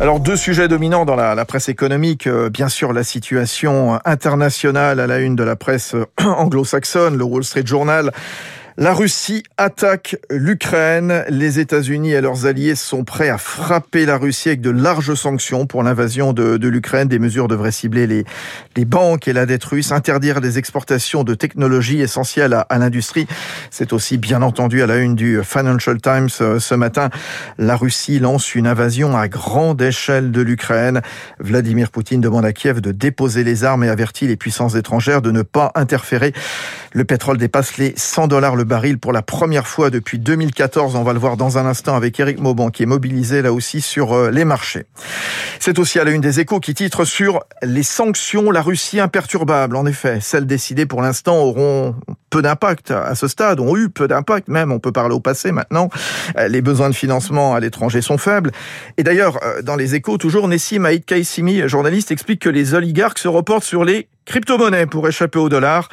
Alors deux sujets dominants dans la, presse économique, euh, bien sûr la situation internationale à la une de la presse anglo-saxonne, le Wall Street Journal la Russie attaque l'Ukraine. Les États-Unis et leurs alliés sont prêts à frapper la Russie avec de larges sanctions pour l'invasion de, l'Ukraine. Des mesures devraient cibler les, les banques et la dette russe, interdire les exportations de technologies essentielles à, à l'industrie. C'est aussi bien entendu à la une du Financial Times euh, ce matin. La Russie lance une invasion à grande échelle de l'Ukraine. Vladimir Poutine demande à Kiev de déposer les armes et avertit les puissances étrangères de ne pas interférer. Le pétrole dépasse les 100 dollars le baril pour la première fois depuis 2014. On va le voir dans un instant avec Eric Mauban qui est mobilisé là aussi sur euh, les marchés. C'est aussi à la une des échos qui titre sur les sanctions, la Russie imperturbable. En effet, celles décidées pour l'instant auront peu d'impact à ce stade, ont eu peu d'impact même, on peut parler au passé maintenant. Euh, les besoins de financement à l'étranger sont faibles. Et d'ailleurs, euh, dans les échos, toujours, Nessim Haït Kaissimi, journaliste, explique que les oligarques se reportent sur les crypto-monnaies pour échapper au dollar.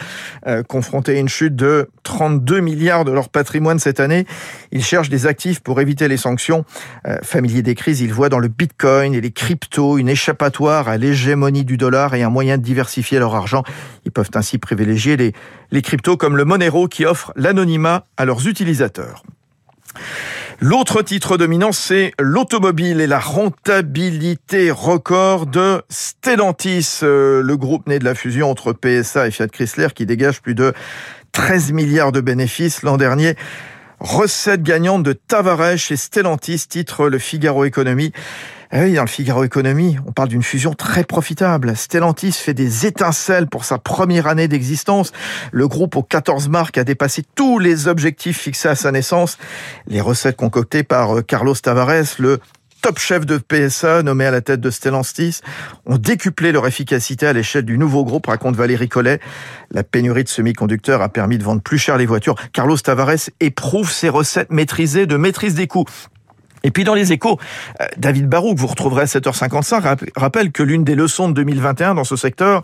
Euh, confrontés à une chute de 32 milliards de leur patrimoine cette année, ils cherchent des actifs pour éviter les sanctions. Euh, familiers des crises, ils voient dans le bitcoin et les cryptos une échappatoire à l'hégémonie du dollar et un moyen de diversifier leur argent. Ils peuvent ainsi privilégier les, les cryptos comme le Monero qui offre l'anonymat à leurs utilisateurs. L'autre titre dominant, c'est l'automobile et la rentabilité record de Stellantis, euh, le groupe né de la fusion entre PSA et Fiat Chrysler qui dégage plus de 13 milliards de bénéfices l'an dernier. Recette gagnante de Tavares chez Stellantis, titre le Figaro Économie. Eh oui, dans le Figaro Économie, on parle d'une fusion très profitable. Stellantis fait des étincelles pour sa première année d'existence. Le groupe aux 14 marques a dépassé tous les objectifs fixés à sa naissance. Les recettes concoctées par euh, Carlos Tavares, le top chef de PSA nommé à la tête de Stellantis ont décuplé leur efficacité à l'échelle du nouveau groupe, raconte Valérie Collet. La pénurie de semi-conducteurs a permis de vendre plus cher les voitures. Carlos Tavares éprouve ses recettes maîtrisées de maîtrise des coûts. Et puis dans les échos, euh, David Barou, que vous retrouverez à 7h55, rappelle que l'une des leçons de 2021 dans ce secteur,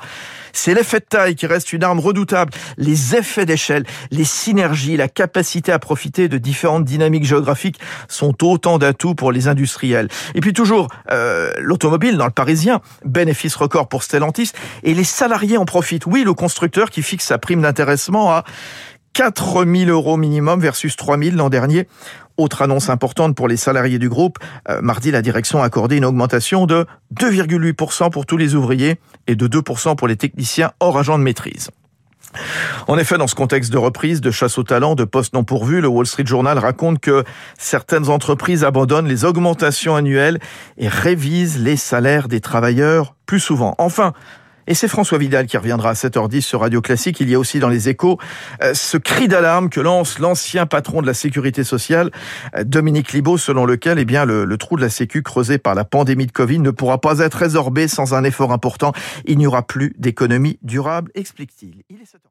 c'est l'effet de taille qui reste une arme redoutable. Les effets d'échelle, les synergies, la capacité à profiter de différentes dynamiques géographiques sont autant d'atouts pour les industriels. Et puis toujours, euh, l'automobile dans le Parisien, bénéfice record pour Stellantis, et les salariés en profitent. Oui, le constructeur qui fixe sa prime d'intéressement à 4 000 euros minimum versus 3 000 l'an dernier. Autre annonce importante pour les salariés du groupe, euh, mardi la direction a accordé une augmentation de 2,8% pour tous les ouvriers et de 2% pour les techniciens hors agent de maîtrise. En effet, dans ce contexte de reprise, de chasse au talent, de postes non pourvus, le Wall Street Journal raconte que certaines entreprises abandonnent les augmentations annuelles et révisent les salaires des travailleurs plus souvent. Enfin, et c'est François Vidal qui reviendra à 7h10 sur Radio Classique. Il y a aussi dans les échos euh, ce cri d'alarme que lance l'ancien patron de la sécurité sociale, euh, Dominique Libaud, selon lequel eh bien, le, trou de la sécu creusé par la pandémie de Covid ne pourra pas être résorbé sans un effort important. Il n'y aura plus d'économie durable, explique-t-il. Il est 7h.